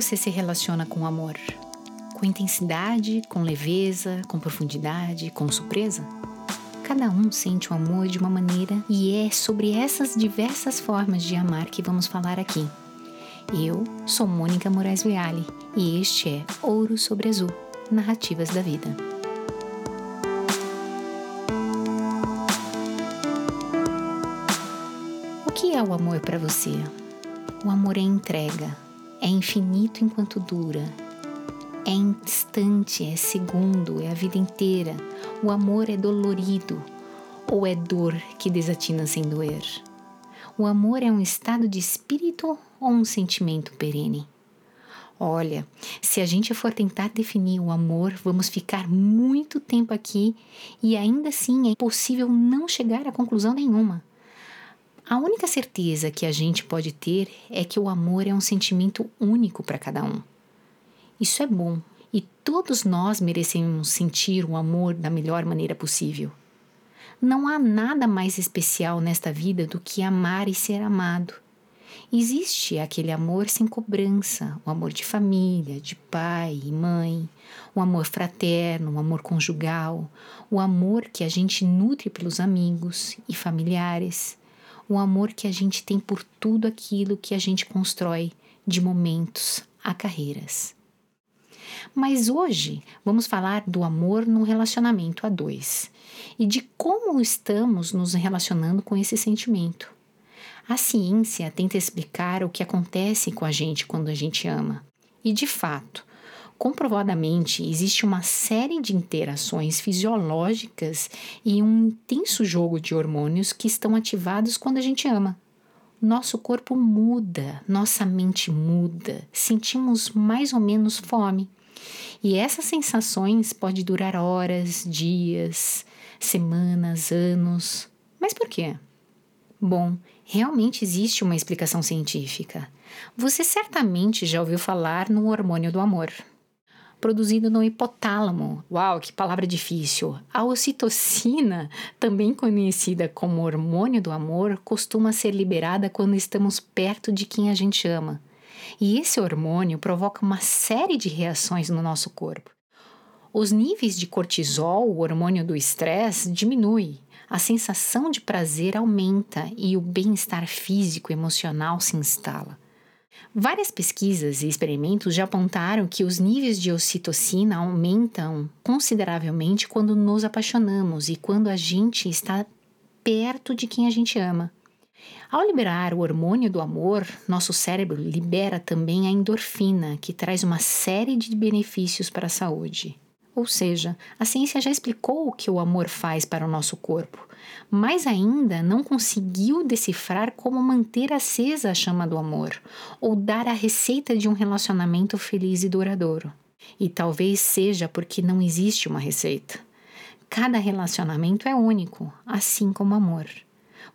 você se relaciona com o amor? Com intensidade, com leveza, com profundidade, com surpresa? Cada um sente o amor de uma maneira e é sobre essas diversas formas de amar que vamos falar aqui. Eu sou Mônica Moraes Viale e este é Ouro sobre Azul Narrativas da Vida. O que é o amor para você? O amor é entrega, é infinito enquanto dura, é instante, é segundo, é a vida inteira. O amor é dolorido ou é dor que desatina sem doer? O amor é um estado de espírito ou um sentimento perene? Olha, se a gente for tentar definir o amor, vamos ficar muito tempo aqui e ainda assim é possível não chegar a conclusão nenhuma. A única certeza que a gente pode ter é que o amor é um sentimento único para cada um. Isso é bom e todos nós merecemos sentir o amor da melhor maneira possível. Não há nada mais especial nesta vida do que amar e ser amado. Existe aquele amor sem cobrança, o amor de família, de pai e mãe, o amor fraterno, o amor conjugal, o amor que a gente nutre pelos amigos e familiares o amor que a gente tem por tudo aquilo que a gente constrói de momentos a carreiras. Mas hoje vamos falar do amor no relacionamento a dois e de como estamos nos relacionando com esse sentimento. A ciência tenta explicar o que acontece com a gente quando a gente ama. E de fato, Comprovadamente, existe uma série de interações fisiológicas e um intenso jogo de hormônios que estão ativados quando a gente ama. Nosso corpo muda, nossa mente muda, sentimos mais ou menos fome. E essas sensações podem durar horas, dias, semanas, anos. Mas por quê? Bom, realmente existe uma explicação científica. Você certamente já ouviu falar no hormônio do amor produzido no hipotálamo. Uau, que palavra difícil! A ocitocina, também conhecida como hormônio do amor, costuma ser liberada quando estamos perto de quem a gente ama. E esse hormônio provoca uma série de reações no nosso corpo. Os níveis de cortisol, o hormônio do estresse, diminuem, a sensação de prazer aumenta e o bem-estar físico e emocional se instala. Várias pesquisas e experimentos já apontaram que os níveis de ocitocina aumentam consideravelmente quando nos apaixonamos e quando a gente está perto de quem a gente ama. Ao liberar o hormônio do amor, nosso cérebro libera também a endorfina, que traz uma série de benefícios para a saúde. Ou seja, a ciência já explicou o que o amor faz para o nosso corpo, mas ainda não conseguiu decifrar como manter acesa a chama do amor ou dar a receita de um relacionamento feliz e duradouro. E talvez seja porque não existe uma receita. Cada relacionamento é único, assim como o amor.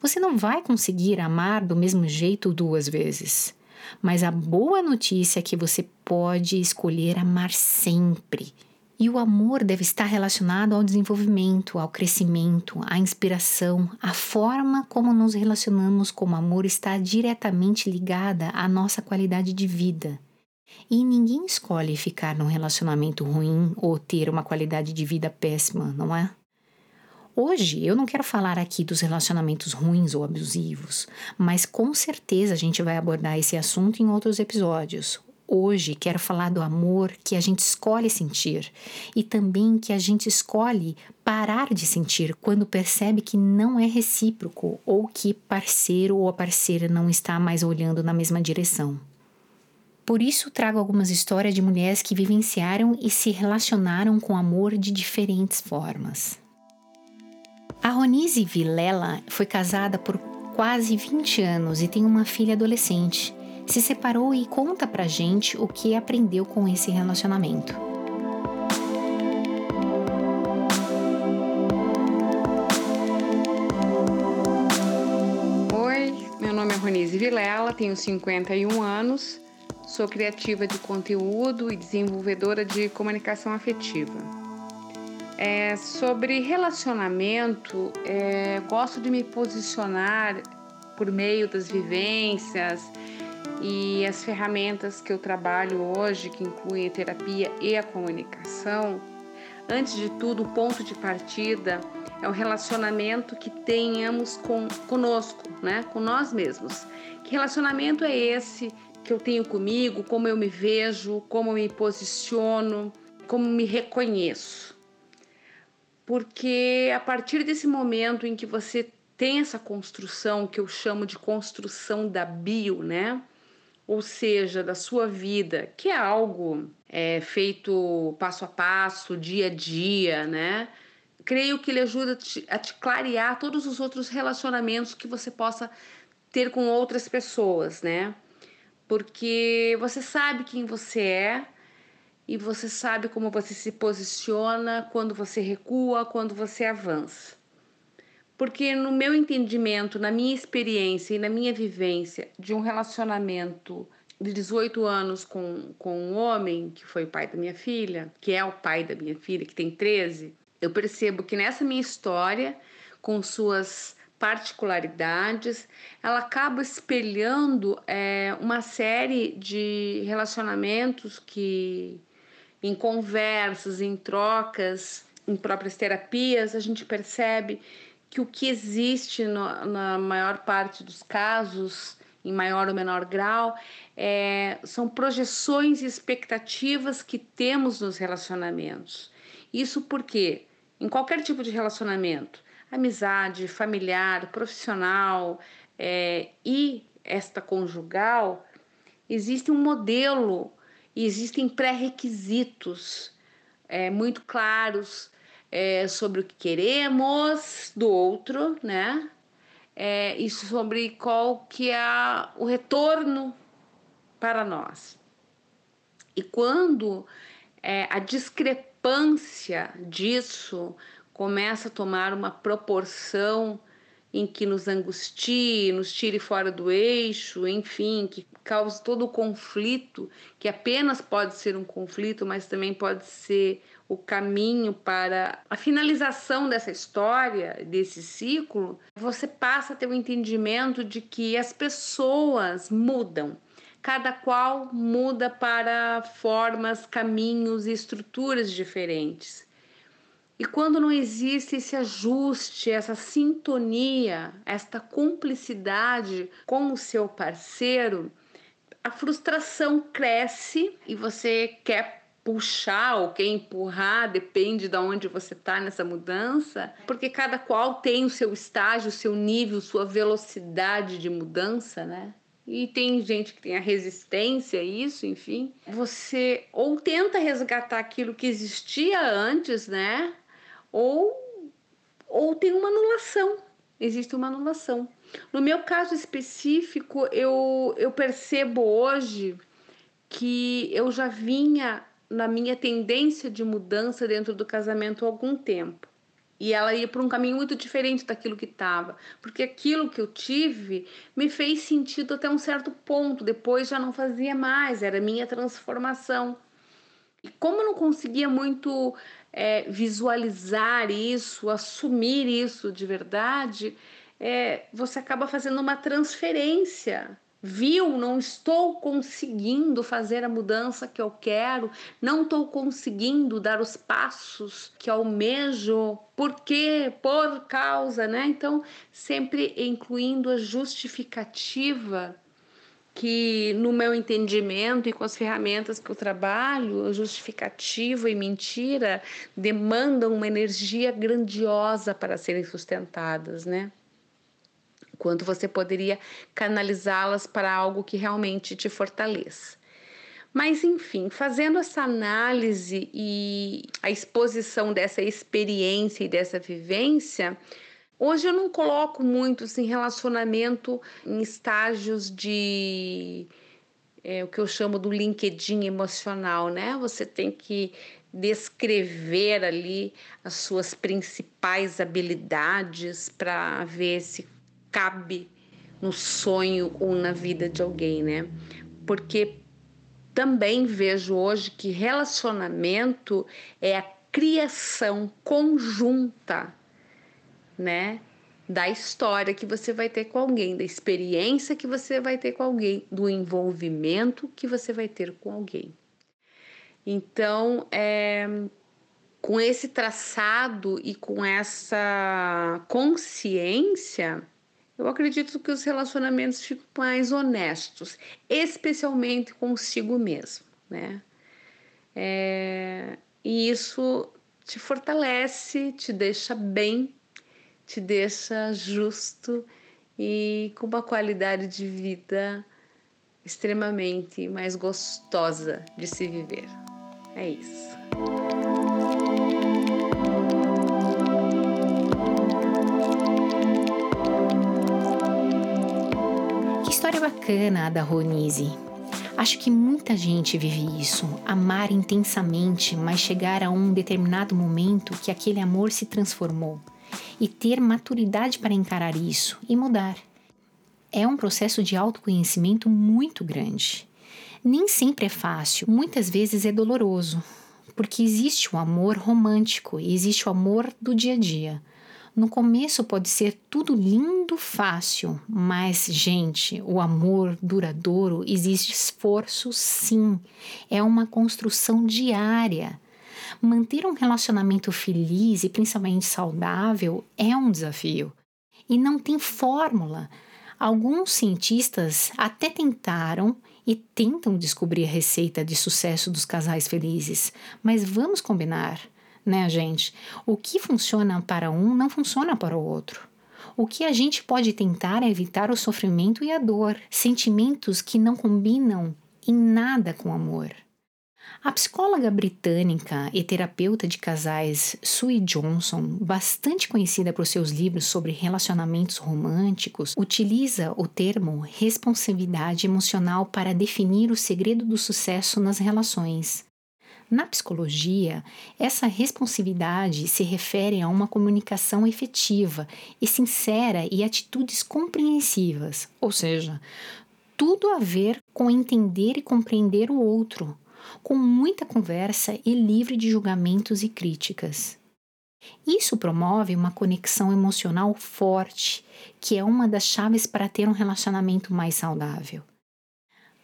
Você não vai conseguir amar do mesmo jeito duas vezes. Mas a boa notícia é que você pode escolher amar sempre e o amor deve estar relacionado ao desenvolvimento, ao crescimento, à inspiração. A forma como nos relacionamos com o amor está diretamente ligada à nossa qualidade de vida. E ninguém escolhe ficar num relacionamento ruim ou ter uma qualidade de vida péssima, não é? Hoje eu não quero falar aqui dos relacionamentos ruins ou abusivos, mas com certeza a gente vai abordar esse assunto em outros episódios. Hoje quero falar do amor que a gente escolhe sentir e também que a gente escolhe parar de sentir quando percebe que não é recíproco ou que parceiro ou a parceira não está mais olhando na mesma direção. Por isso trago algumas histórias de mulheres que vivenciaram e se relacionaram com amor de diferentes formas. A Ronise Vilela foi casada por quase 20 anos e tem uma filha adolescente se separou e conta pra gente o que aprendeu com esse relacionamento. Oi, meu nome é Ronise Vilela, tenho 51 anos, sou criativa de conteúdo e desenvolvedora de comunicação afetiva. É, sobre relacionamento, é, gosto de me posicionar por meio das vivências, E as ferramentas que eu trabalho hoje, que incluem a terapia e a comunicação, antes de tudo, o ponto de partida é o relacionamento que tenhamos com conosco, né? Com nós mesmos. Que relacionamento é esse que eu tenho comigo, como eu me vejo, como eu me posiciono, como me reconheço? Porque a partir desse momento em que você tem essa construção que eu chamo de construção da bio, né? Ou seja, da sua vida, que é algo é, feito passo a passo, dia a dia, né? Creio que ele ajuda a te clarear todos os outros relacionamentos que você possa ter com outras pessoas, né? Porque você sabe quem você é, e você sabe como você se posiciona quando você recua, quando você avança. Porque no meu entendimento, na minha experiência e na minha vivência de um relacionamento de 18 anos com, com um homem que foi o pai da minha filha, que é o pai da minha filha, que tem 13, eu percebo que nessa minha história, com suas particularidades, ela acaba espelhando é, uma série de relacionamentos que em conversas, em trocas, em próprias terapias, a gente percebe que o que existe no, na maior parte dos casos, em maior ou menor grau, é, são projeções e expectativas que temos nos relacionamentos. Isso porque, em qualquer tipo de relacionamento, amizade, familiar, profissional é, e esta conjugal, existe um modelo e existem pré-requisitos é, muito claros é, sobre o que queremos do outro, né? É, e sobre qual que é o retorno para nós. E quando é, a discrepância disso começa a tomar uma proporção em que nos angustie, nos tire fora do eixo, enfim, que cause todo o conflito, que apenas pode ser um conflito, mas também pode ser o caminho para a finalização dessa história, desse ciclo, você passa a ter o um entendimento de que as pessoas mudam. Cada qual muda para formas, caminhos e estruturas diferentes. E quando não existe esse ajuste, essa sintonia, esta cumplicidade com o seu parceiro, a frustração cresce e você quer puxar ou quer empurrar, depende de onde você está nessa mudança, porque cada qual tem o seu estágio, o seu nível, sua velocidade de mudança, né? E tem gente que tem a resistência a isso, enfim. Você ou tenta resgatar aquilo que existia antes, né? Ou, ou tem uma anulação. Existe uma anulação. No meu caso específico, eu, eu percebo hoje que eu já vinha na minha tendência de mudança dentro do casamento há algum tempo. E ela ia para um caminho muito diferente daquilo que estava. Porque aquilo que eu tive me fez sentido até um certo ponto. Depois já não fazia mais, era minha transformação. E como eu não conseguia muito é, visualizar isso, assumir isso de verdade, é, você acaba fazendo uma transferência. Viu? Não estou conseguindo fazer a mudança que eu quero, não estou conseguindo dar os passos que almejo, por quê? Por causa, né? Então, sempre incluindo a justificativa que no meu entendimento e com as ferramentas que eu trabalho, justificativa e mentira demandam uma energia grandiosa para serem sustentadas, né? Quanto você poderia canalizá-las para algo que realmente te fortaleça. Mas, enfim, fazendo essa análise e a exposição dessa experiência e dessa vivência, Hoje eu não coloco muito assim, relacionamento em estágios de é, o que eu chamo do LinkedIn emocional, né? Você tem que descrever ali as suas principais habilidades para ver se cabe no sonho ou na vida de alguém, né? Porque também vejo hoje que relacionamento é a criação conjunta né, da história que você vai ter com alguém, da experiência que você vai ter com alguém, do envolvimento que você vai ter com alguém. Então, é, com esse traçado e com essa consciência, eu acredito que os relacionamentos ficam mais honestos, especialmente consigo mesmo, né? É, e isso te fortalece, te deixa bem, te deixa justo e com uma qualidade de vida extremamente mais gostosa de se viver. É isso. Que história bacana a da Ronise. Acho que muita gente vive isso, amar intensamente, mas chegar a um determinado momento que aquele amor se transformou e ter maturidade para encarar isso e mudar. É um processo de autoconhecimento muito grande. Nem sempre é fácil, muitas vezes é doloroso, porque existe o amor romântico e existe o amor do dia a dia. No começo pode ser tudo lindo, fácil, mas, gente, o amor duradouro existe esforço, sim. É uma construção diária. Manter um relacionamento feliz e principalmente saudável é um desafio. E não tem fórmula. Alguns cientistas até tentaram e tentam descobrir a receita de sucesso dos casais felizes, mas vamos combinar né, gente? O que funciona para um não funciona para o outro. O que a gente pode tentar é evitar o sofrimento e a dor, sentimentos que não combinam em nada com amor. A psicóloga britânica e terapeuta de casais Sue Johnson, bastante conhecida por seus livros sobre relacionamentos românticos, utiliza o termo responsividade emocional para definir o segredo do sucesso nas relações. Na psicologia, essa responsividade se refere a uma comunicação efetiva e sincera e atitudes compreensivas, ou seja, tudo a ver com entender e compreender o outro, com muita conversa e livre de julgamentos e críticas. Isso promove uma conexão emocional forte, que é uma das chaves para ter um relacionamento mais saudável.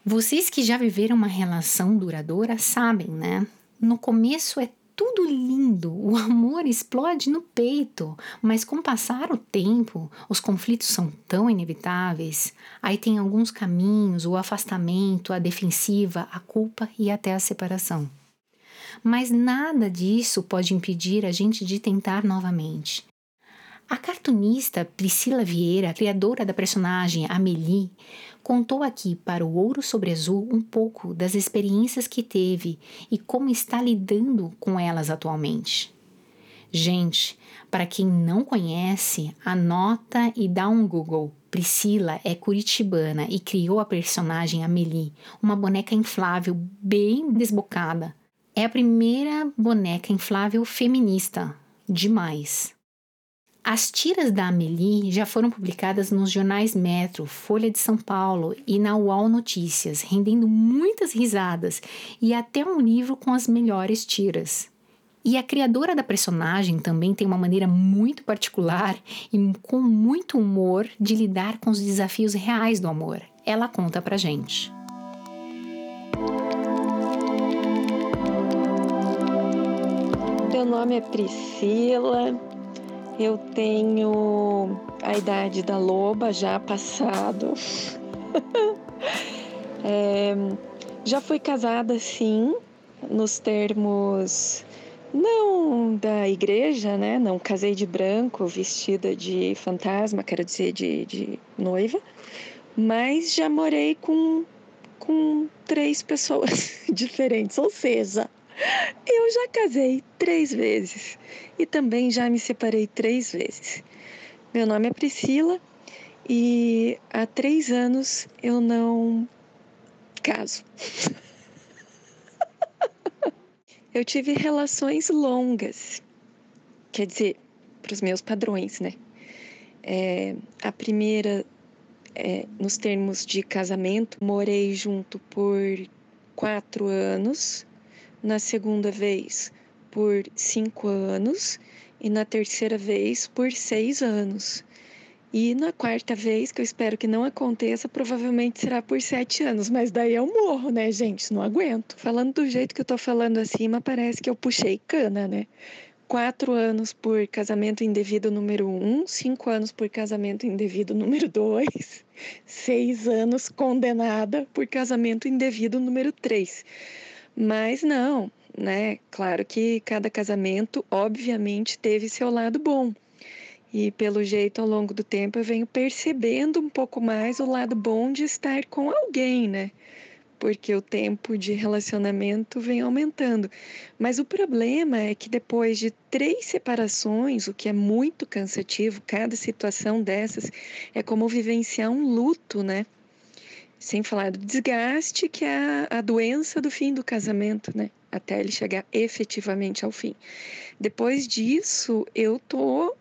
Vocês que já viveram uma relação duradoura sabem, né? No começo é tudo lindo, o amor explode no peito, mas com o passar o tempo, os conflitos são tão inevitáveis. Aí tem alguns caminhos: o afastamento, a defensiva, a culpa e até a separação. Mas nada disso pode impedir a gente de tentar novamente. A cartunista Priscila Vieira, criadora da personagem Amélie, contou aqui para o Ouro sobre Azul um pouco das experiências que teve e como está lidando com elas atualmente. Gente, para quem não conhece, anota e dá um Google. Priscila é curitibana e criou a personagem Amélie, uma boneca inflável bem desbocada. É a primeira boneca inflável feminista. Demais. As tiras da Amélie já foram publicadas nos jornais Metro, Folha de São Paulo e na UOL Notícias, rendendo muitas risadas e até um livro com as melhores tiras. E a criadora da personagem também tem uma maneira muito particular e com muito humor de lidar com os desafios reais do amor. Ela conta pra gente. Meu nome é Priscila, eu tenho a idade da loba já passado. é, já fui casada, sim, nos termos não da igreja, né? Não casei de branco, vestida de fantasma, quero dizer, de, de noiva, mas já morei com, com três pessoas diferentes, ou seja, eu já casei três vezes e também já me separei três vezes. Meu nome é Priscila e há três anos eu não caso. eu tive relações longas, quer dizer, para os meus padrões, né? É, a primeira, é, nos termos de casamento, morei junto por quatro anos na segunda vez por cinco anos e na terceira vez por seis anos. E na quarta vez, que eu espero que não aconteça, provavelmente será por sete anos. Mas daí eu morro, né, gente? Não aguento. Falando do jeito que eu tô falando acima, parece que eu puxei cana, né? Quatro anos por casamento indevido número um, cinco anos por casamento indevido número dois, seis anos condenada por casamento indevido número três. Mas não, né? Claro que cada casamento, obviamente, teve seu lado bom. E pelo jeito, ao longo do tempo, eu venho percebendo um pouco mais o lado bom de estar com alguém, né? Porque o tempo de relacionamento vem aumentando. Mas o problema é que depois de três separações, o que é muito cansativo, cada situação dessas é como vivenciar um luto, né? Sem falar do desgaste, que é a, doença do fim do casamento, né? Até ele chegar efetivamente ao fim. Depois disso, eu tô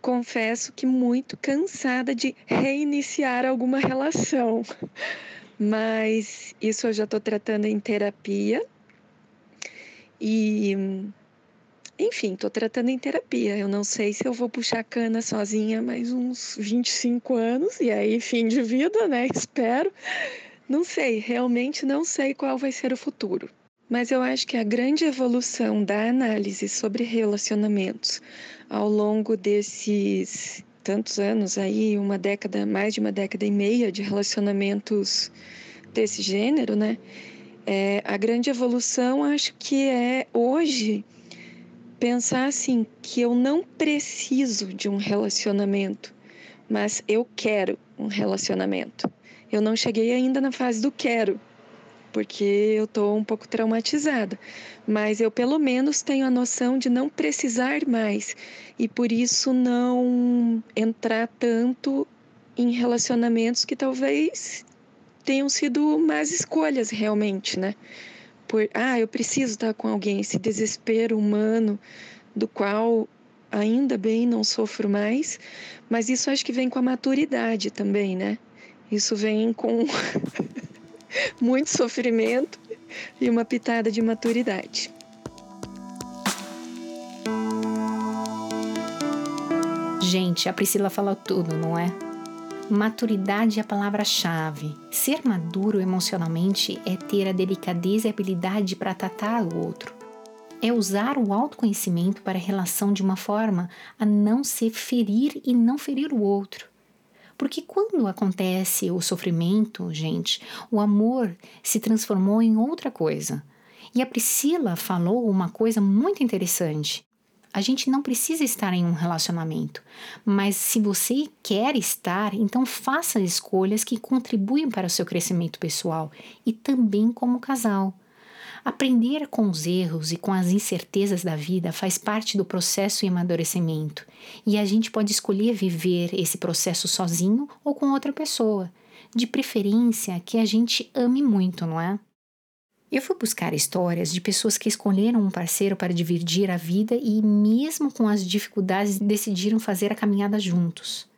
confesso que muito cansada de reiniciar alguma relação. Mas isso eu já estou tratando em terapia. E, enfim, estou tratando em terapia. Eu não sei se eu vou puxar cana sozinha mais uns 25 anos, e aí fim de vida, né? Espero. Não sei, realmente não sei qual vai ser o futuro. Mas eu acho que a grande evolução da análise sobre relacionamentos ao longo desses tantos anos aí, uma década, mais de uma década e meia de relacionamentos desse gênero, né? É, a grande evolução acho que é hoje pensar assim que eu não preciso de um relacionamento, mas eu quero um relacionamento. Eu não cheguei ainda na fase do quero, porque eu estou um pouco traumatizada. Mas eu, pelo menos, tenho a noção de não precisar mais e por isso não entrar tanto em relacionamentos que talvez tenham sido más escolhas realmente, né? Por, ah, eu preciso estar com alguém, esse desespero humano do qual ainda bem não sofro mais, mas isso acho que vem com a maturidade também, né? Isso vem com muito sofrimento e uma pitada de maturidade. Gente, a Priscila fala tudo, não é? Maturidade é a palavra-chave. Ser maduro emocionalmente é ter a delicadeza e habilidade para tratar o outro. É usar o autoconhecimento para a relação de uma forma a não se ferir e não ferir o outro. Porque quando acontece o sofrimento, gente, o amor se transformou em outra coisa. E a Priscila falou uma coisa muito interessante. A gente não precisa estar em um relacionamento, mas se você quer estar, então faça escolhas que contribuem para o seu crescimento pessoal e também como casal. Aprender com os erros e com as incertezas da vida faz parte do processo e amadurecimento, e a gente pode escolher viver esse processo sozinho ou com outra pessoa, de preferência que a gente ame muito, não é? Eu fui buscar histórias de pessoas que escolheram um parceiro para dividir a vida e, mesmo com as dificuldades, decidiram fazer a caminhada juntos.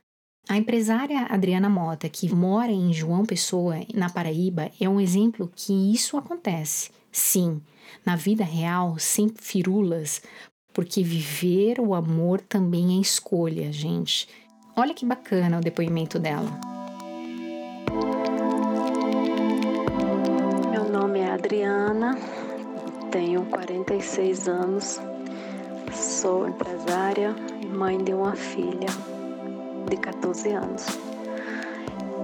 A empresária Adriana Mota, que mora em João Pessoa, na Paraíba, é um exemplo que isso acontece. Sim, na vida real, sem firulas, porque viver o amor também é escolha, gente. Olha que bacana o depoimento dela. Adriana, tenho 46 anos, sou empresária e mãe de uma filha de 14 anos.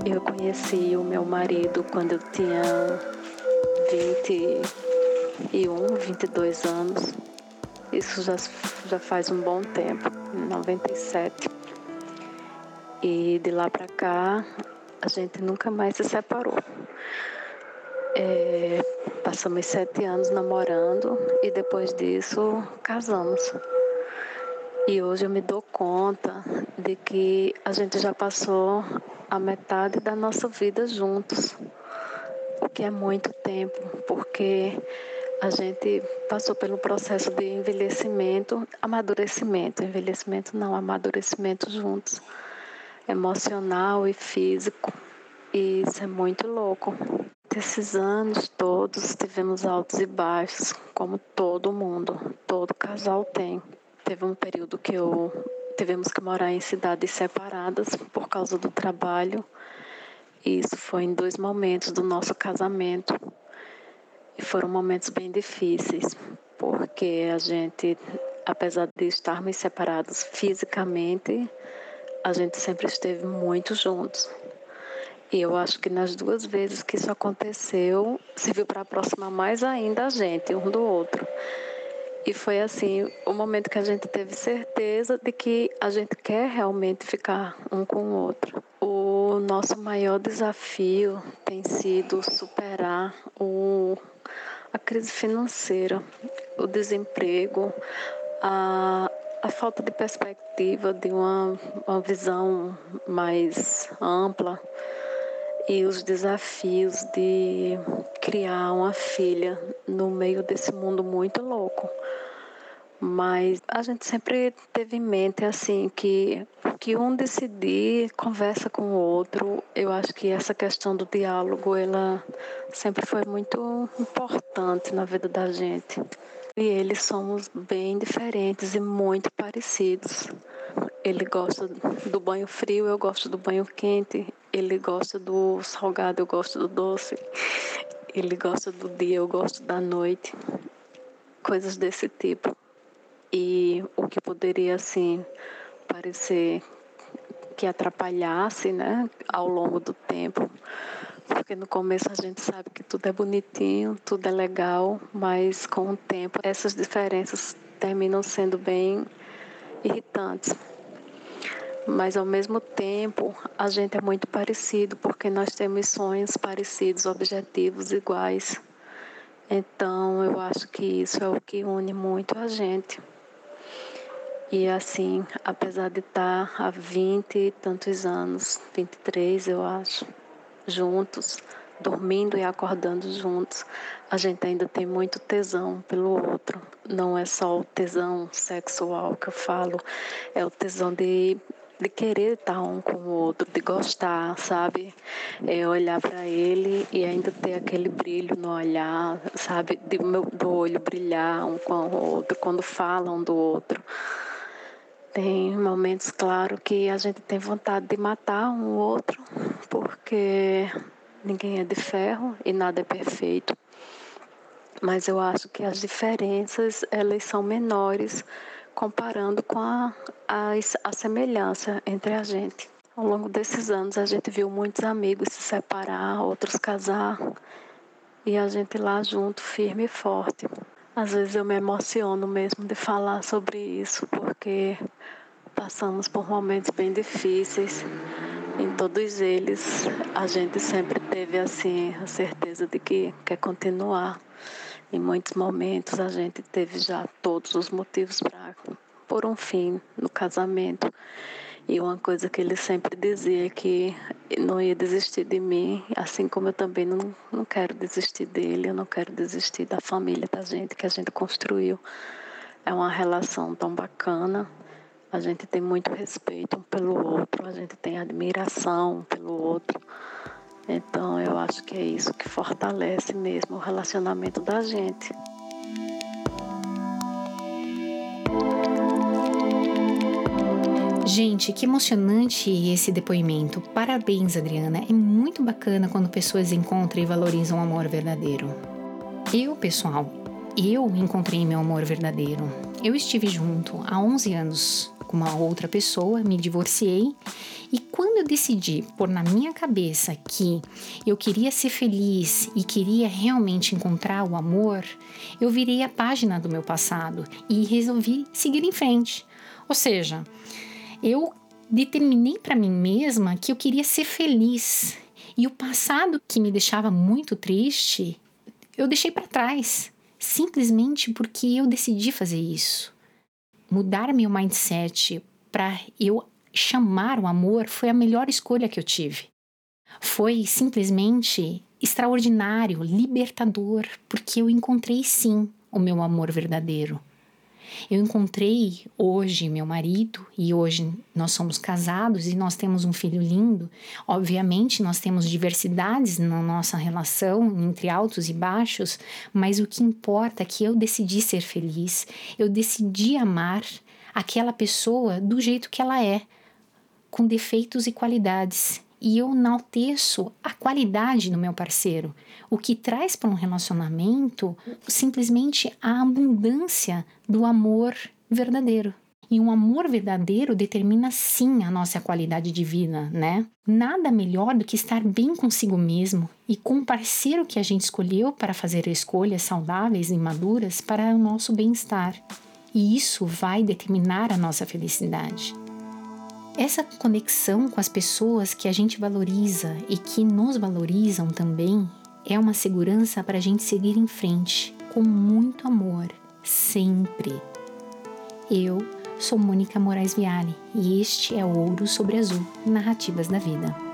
Eu conheci o meu marido quando eu tinha 21, 22 anos. Isso já, já faz um bom tempo, 97. E de lá para cá, a gente nunca mais se separou. É, passamos sete anos namorando e depois disso casamos. E hoje eu me dou conta de que a gente já passou a metade da nossa vida juntos que é muito tempo, porque a gente passou pelo processo de envelhecimento, amadurecimento, envelhecimento não, amadurecimento juntos, emocional e físico. E isso é muito louco. Esses anos todos tivemos altos e baixos, como todo mundo, todo casal tem. Teve um período que eu tivemos que morar em cidades separadas por causa do trabalho. Isso foi em dois momentos do nosso casamento. E foram momentos bem difíceis, porque a gente, apesar de estarmos separados fisicamente, a gente sempre esteve muito juntos. E eu acho que nas duas vezes que isso aconteceu, serviu para aproximar mais ainda a gente, um do outro. E foi assim, o momento que a gente teve certeza de que a gente quer realmente ficar um com o outro. O nosso maior desafio tem sido superar o a crise financeira, o desemprego, a, a falta de perspectiva, de uma, uma visão mais ampla e os desafios de criar uma filha no meio desse mundo muito louco. Mas a gente sempre teve em mente assim que que um decidir conversa com o outro. Eu acho que essa questão do diálogo ela sempre foi muito importante na vida da gente. E eles somos bem diferentes e muito parecidos. Ele gosta do banho frio, eu gosto do banho quente. Ele gosta do salgado, eu gosto do doce. Ele gosta do dia, eu gosto da noite. Coisas desse tipo. E o que poderia, assim, parecer que atrapalhasse, né, ao longo do tempo. Porque no começo a gente sabe que tudo é bonitinho, tudo é legal, mas com o tempo essas diferenças terminam sendo bem irritantes. Mas ao mesmo tempo, a gente é muito parecido, porque nós temos sonhos parecidos, objetivos iguais. Então, eu acho que isso é o que une muito a gente. E assim, apesar de estar há 20 e tantos anos, 23 eu acho, juntos, dormindo e acordando juntos, a gente ainda tem muito tesão pelo outro. Não é só o tesão sexual que eu falo, é o tesão de, de querer estar um com o outro, de gostar, sabe? É olhar para ele e ainda ter aquele brilho no olhar, sabe? De, do olho brilhar um com o outro, quando falam do outro. Tem momentos, claro, que a gente tem vontade de matar um outro, porque ninguém é de ferro e nada é perfeito. Mas eu acho que as diferenças elas são menores comparando com a, a, a semelhança entre a gente. Ao longo desses anos a gente viu muitos amigos se separar, outros casar e a gente lá junto, firme e forte. Às vezes eu me emociono mesmo de falar sobre isso, porque passamos por momentos bem difíceis. Em todos eles, a gente sempre teve assim a certeza de que quer continuar. Em muitos momentos, a gente teve já todos os motivos para por um fim no casamento. E uma coisa que ele sempre dizia é que não ia desistir de mim, assim como eu também não, não quero desistir dele, eu não quero desistir da família da gente que a gente construiu. É uma relação tão bacana. A gente tem muito respeito um pelo outro, a gente tem admiração um pelo outro. Então eu acho que é isso que fortalece mesmo o relacionamento da gente. Gente, que emocionante esse depoimento. Parabéns, Adriana. É muito bacana quando pessoas encontram e valorizam o amor verdadeiro. Eu, pessoal, eu encontrei meu amor verdadeiro. Eu estive junto há 11 anos com uma outra pessoa, me divorciei e quando eu decidi pôr na minha cabeça que eu queria ser feliz e queria realmente encontrar o amor, eu virei a página do meu passado e resolvi seguir em frente. Ou seja, eu determinei para mim mesma que eu queria ser feliz. E o passado que me deixava muito triste, eu deixei para trás, simplesmente porque eu decidi fazer isso. Mudar meu mindset para eu chamar o amor foi a melhor escolha que eu tive. Foi simplesmente extraordinário, libertador, porque eu encontrei sim o meu amor verdadeiro. Eu encontrei hoje meu marido e hoje nós somos casados e nós temos um filho lindo. Obviamente, nós temos diversidades na nossa relação, entre altos e baixos, mas o que importa é que eu decidi ser feliz, eu decidi amar aquela pessoa do jeito que ela é, com defeitos e qualidades. E eu enalteço a qualidade do meu parceiro, o que traz para um relacionamento simplesmente a abundância do amor verdadeiro. E um amor verdadeiro determina sim a nossa qualidade de vida, né? Nada melhor do que estar bem consigo mesmo e com o parceiro que a gente escolheu para fazer escolhas saudáveis e maduras para o nosso bem-estar. E isso vai determinar a nossa felicidade. Essa conexão com as pessoas que a gente valoriza e que nos valorizam também é uma segurança para a gente seguir em frente com muito amor, sempre. Eu sou Mônica Moraes Viale e este é Ouro sobre Azul Narrativas da Vida.